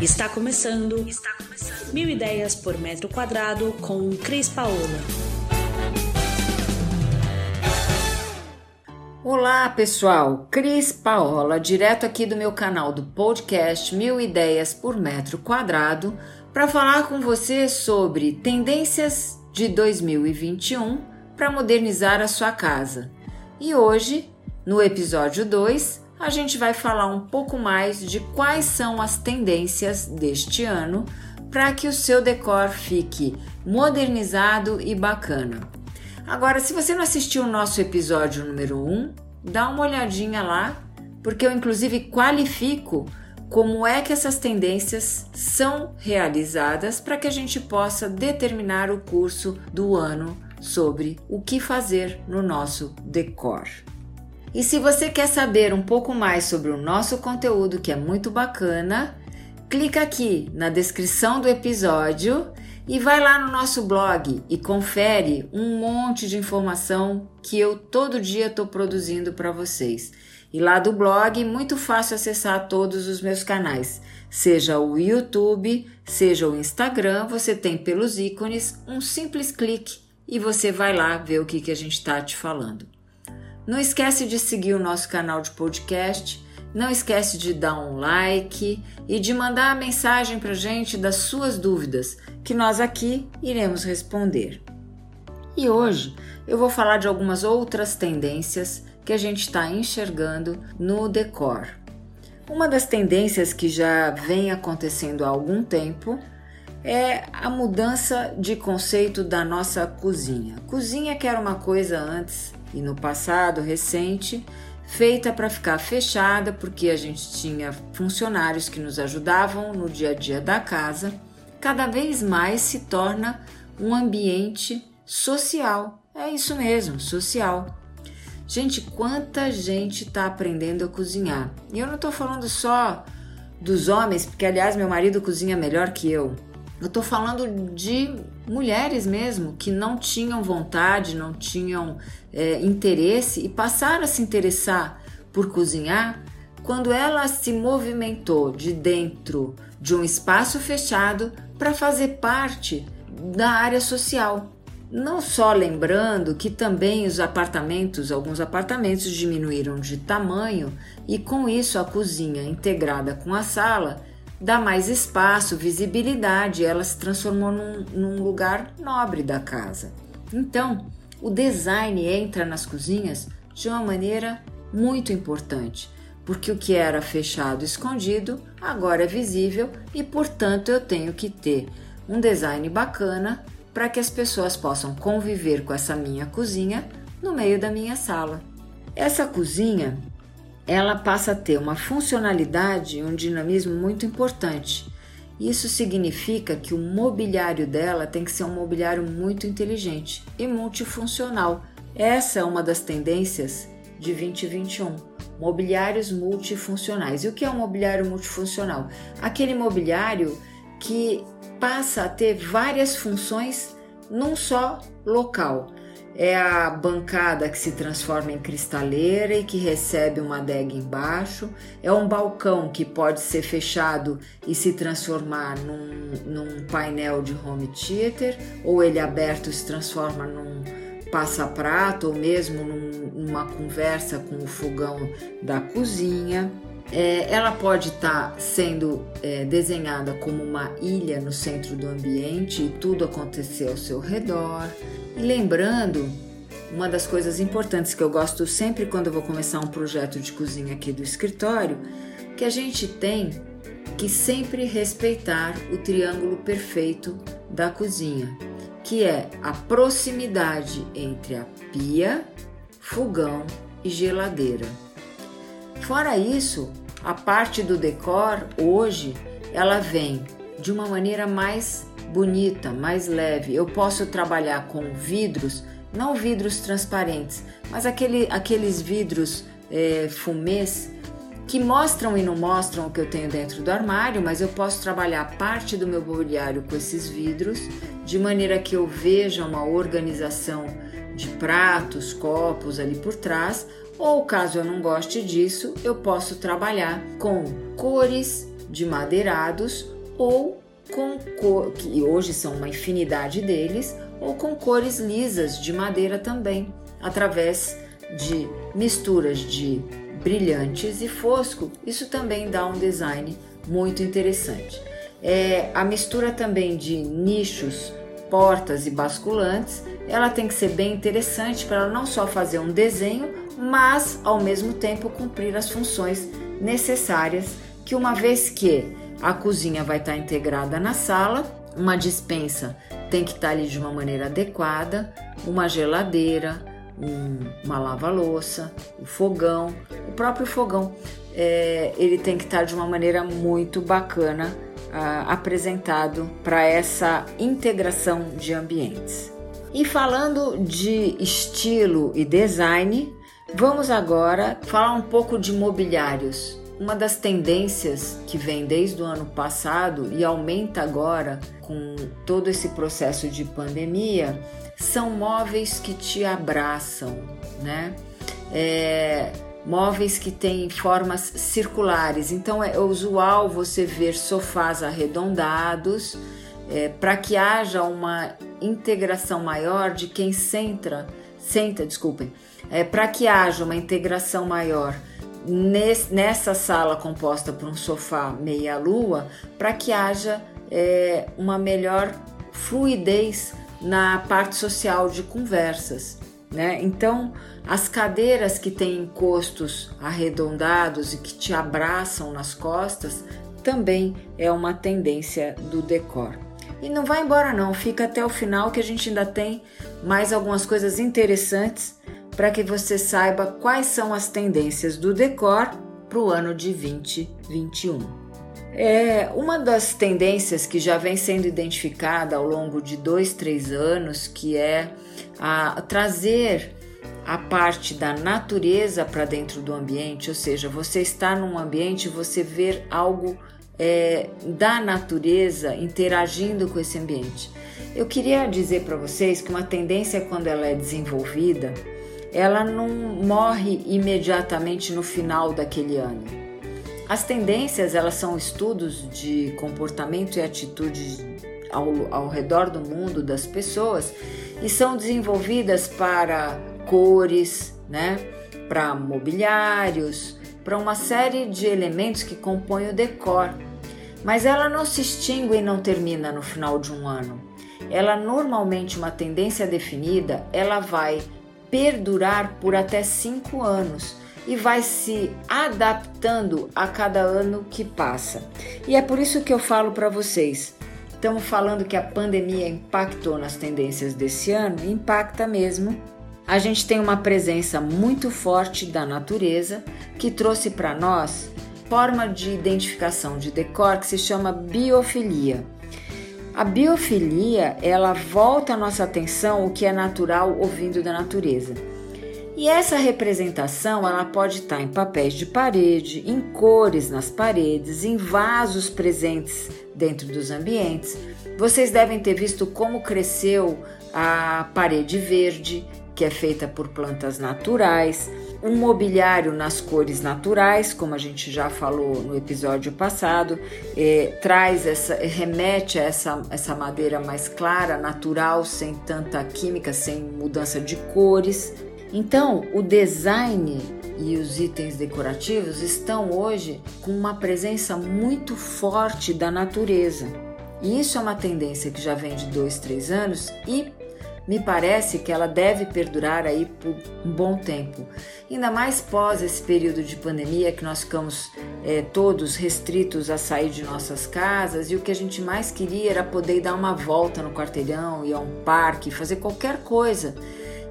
Está começando. Está começando. Mil ideias por metro quadrado com Cris Paola. Olá pessoal, Cris Paola, direto aqui do meu canal do podcast Mil Ideias por Metro Quadrado, para falar com você sobre tendências de 2021 para modernizar a sua casa. E hoje, no episódio 2, a gente vai falar um pouco mais de quais são as tendências deste ano para que o seu decor fique modernizado e bacana. Agora, se você não assistiu o nosso episódio número 1, um, dá uma olhadinha lá, porque eu inclusive qualifico como é que essas tendências são realizadas para que a gente possa determinar o curso do ano sobre o que fazer no nosso decor. E se você quer saber um pouco mais sobre o nosso conteúdo, que é muito bacana, clica aqui na descrição do episódio e vai lá no nosso blog e confere um monte de informação que eu todo dia estou produzindo para vocês. E lá do blog, muito fácil acessar todos os meus canais, seja o YouTube, seja o Instagram, você tem pelos ícones um simples clique e você vai lá ver o que, que a gente está te falando. Não esquece de seguir o nosso canal de podcast, não esquece de dar um like e de mandar a mensagem para gente das suas dúvidas, que nós aqui iremos responder. E hoje eu vou falar de algumas outras tendências que a gente está enxergando no decor. Uma das tendências que já vem acontecendo há algum tempo é a mudança de conceito da nossa cozinha. Cozinha que era uma coisa antes e no passado recente, feita para ficar fechada, porque a gente tinha funcionários que nos ajudavam no dia a dia da casa, cada vez mais se torna um ambiente social. É isso mesmo, social. Gente, quanta gente está aprendendo a cozinhar. E eu não estou falando só dos homens, porque aliás meu marido cozinha melhor que eu. Eu estou falando de mulheres mesmo que não tinham vontade, não tinham é, interesse e passaram a se interessar por cozinhar quando ela se movimentou de dentro de um espaço fechado para fazer parte da área social. Não só lembrando que também os apartamentos, alguns apartamentos diminuíram de tamanho e com isso a cozinha integrada com a sala dá mais espaço, visibilidade, ela se transformou num, num lugar nobre da casa. Então, o design entra nas cozinhas de uma maneira muito importante, porque o que era fechado, escondido, agora é visível e, portanto, eu tenho que ter um design bacana para que as pessoas possam conviver com essa minha cozinha no meio da minha sala. Essa cozinha ela passa a ter uma funcionalidade e um dinamismo muito importante. Isso significa que o mobiliário dela tem que ser um mobiliário muito inteligente e multifuncional. Essa é uma das tendências de 2021. Mobiliários multifuncionais. E o que é um mobiliário multifuncional? Aquele mobiliário que passa a ter várias funções num só local é a bancada que se transforma em cristaleira e que recebe uma adega embaixo, é um balcão que pode ser fechado e se transformar num, num painel de home theater, ou ele aberto se transforma num passa-prato, ou mesmo num, numa conversa com o fogão da cozinha. É, ela pode estar tá sendo é, desenhada como uma ilha no centro do ambiente e tudo acontecer ao seu redor. E lembrando, uma das coisas importantes que eu gosto sempre quando vou começar um projeto de cozinha aqui do escritório, que a gente tem que sempre respeitar o triângulo perfeito da cozinha, que é a proximidade entre a pia, fogão e geladeira. Fora isso, a parte do decor hoje ela vem de uma maneira mais bonita, mais leve. Eu posso trabalhar com vidros, não vidros transparentes, mas aquele, aqueles vidros é, fumês que mostram e não mostram o que eu tenho dentro do armário, mas eu posso trabalhar parte do meu mobiliário com esses vidros, de maneira que eu veja uma organização de pratos, copos ali por trás, ou caso eu não goste disso, eu posso trabalhar com cores de madeirados ou com cor, que hoje são uma infinidade deles, ou com cores lisas de madeira também, através de misturas de brilhantes e fosco. Isso também dá um design muito interessante. É, a mistura também de nichos, portas e basculantes, ela tem que ser bem interessante para não só fazer um desenho, mas ao mesmo tempo cumprir as funções necessárias que uma vez que a cozinha vai estar integrada na sala, uma dispensa tem que estar ali de uma maneira adequada, uma geladeira, um, uma lava-louça, um fogão, o próprio fogão, é, ele tem que estar de uma maneira muito bacana uh, apresentado para essa integração de ambientes. E falando de estilo e design, vamos agora falar um pouco de mobiliários. Uma das tendências que vem desde o ano passado e aumenta agora com todo esse processo de pandemia são móveis que te abraçam, né? É, móveis que têm formas circulares. Então é usual você ver sofás arredondados é, para que haja uma integração maior de quem senta, senta, desculpem, é, para que haja uma integração maior nessa sala composta por um sofá meia-lua, para que haja é, uma melhor fluidez na parte social de conversas. Né? Então, as cadeiras que têm encostos arredondados e que te abraçam nas costas também é uma tendência do decor. E não vai embora não, fica até o final que a gente ainda tem mais algumas coisas interessantes para que você saiba quais são as tendências do decor para o ano de 2021. É uma das tendências que já vem sendo identificada ao longo de dois, três anos, que é a trazer a parte da natureza para dentro do ambiente, ou seja, você está num ambiente, você ver algo é, da natureza interagindo com esse ambiente. Eu queria dizer para vocês que uma tendência quando ela é desenvolvida, ela não morre imediatamente no final daquele ano. As tendências elas são estudos de comportamento e atitudes ao, ao redor do mundo das pessoas e são desenvolvidas para cores, né? para mobiliários, para uma série de elementos que compõem o decor. Mas ela não se extingue e não termina no final de um ano. Ela normalmente uma tendência definida, ela vai perdurar por até cinco anos e vai se adaptando a cada ano que passa. E é por isso que eu falo para vocês. Estamos falando que a pandemia impactou nas tendências desse ano, impacta mesmo. A gente tem uma presença muito forte da natureza que trouxe para nós forma de identificação de decor que se chama biofilia. A biofilia, ela volta a nossa atenção o que é natural ouvindo da natureza. E essa representação, ela pode estar em papéis de parede, em cores nas paredes, em vasos presentes dentro dos ambientes. Vocês devem ter visto como cresceu a parede verde, que é feita por plantas naturais um mobiliário nas cores naturais, como a gente já falou no episódio passado, é, traz essa, remete a essa, essa madeira mais clara, natural, sem tanta química, sem mudança de cores. Então, o design e os itens decorativos estão hoje com uma presença muito forte da natureza. E isso é uma tendência que já vem de dois, três anos e me parece que ela deve perdurar aí por um bom tempo. Ainda mais pós esse período de pandemia que nós ficamos é, todos restritos a sair de nossas casas e o que a gente mais queria era poder dar uma volta no quarteirão, ir a um parque, fazer qualquer coisa.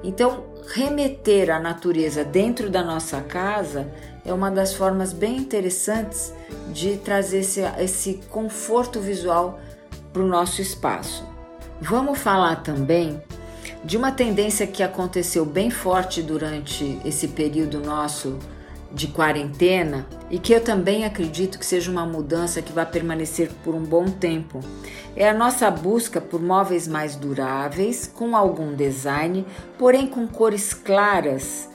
Então, remeter a natureza dentro da nossa casa é uma das formas bem interessantes de trazer esse, esse conforto visual para o nosso espaço. Vamos falar também de uma tendência que aconteceu bem forte durante esse período nosso de quarentena e que eu também acredito que seja uma mudança que vai permanecer por um bom tempo. É a nossa busca por móveis mais duráveis, com algum design, porém com cores claras.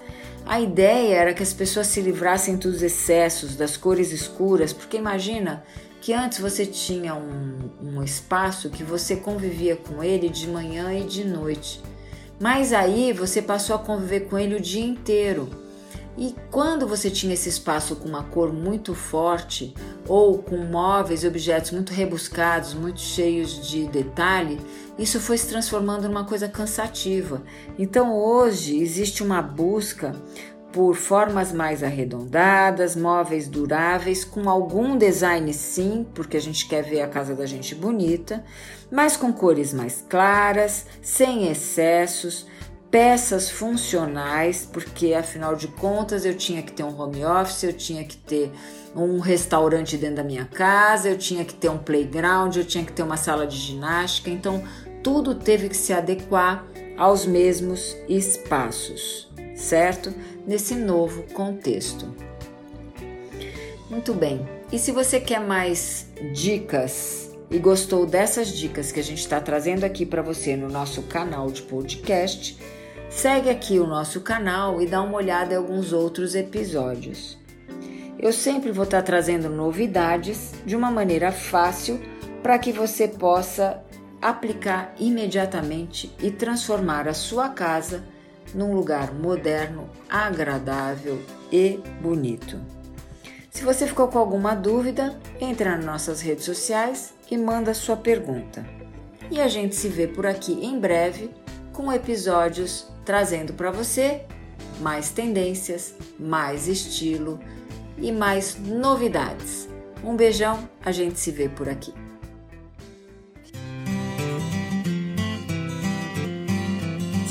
A ideia era que as pessoas se livrassem dos excessos, das cores escuras, porque imagina que antes você tinha um, um espaço que você convivia com ele de manhã e de noite. Mas aí você passou a conviver com ele o dia inteiro. E quando você tinha esse espaço com uma cor muito forte ou com móveis e objetos muito rebuscados, muito cheios de detalhe, isso foi se transformando numa coisa cansativa. Então hoje existe uma busca por formas mais arredondadas, móveis duráveis, com algum design sim, porque a gente quer ver a casa da gente bonita, mas com cores mais claras, sem excessos, peças funcionais, porque afinal de contas eu tinha que ter um home office, eu tinha que ter um restaurante dentro da minha casa, eu tinha que ter um playground, eu tinha que ter uma sala de ginástica, então tudo teve que se adequar aos mesmos espaços, certo? Nesse novo contexto. Muito bem. E se você quer mais dicas e gostou dessas dicas que a gente está trazendo aqui para você no nosso canal de podcast, segue aqui o nosso canal e dá uma olhada em alguns outros episódios. Eu sempre vou estar tá trazendo novidades de uma maneira fácil para que você possa aplicar imediatamente e transformar a sua casa num lugar moderno, agradável e bonito. Se você ficou com alguma dúvida, entra nas nossas redes sociais e manda sua pergunta. E a gente se vê por aqui em breve com episódios trazendo para você mais tendências, mais estilo e mais novidades. Um beijão, a gente se vê por aqui.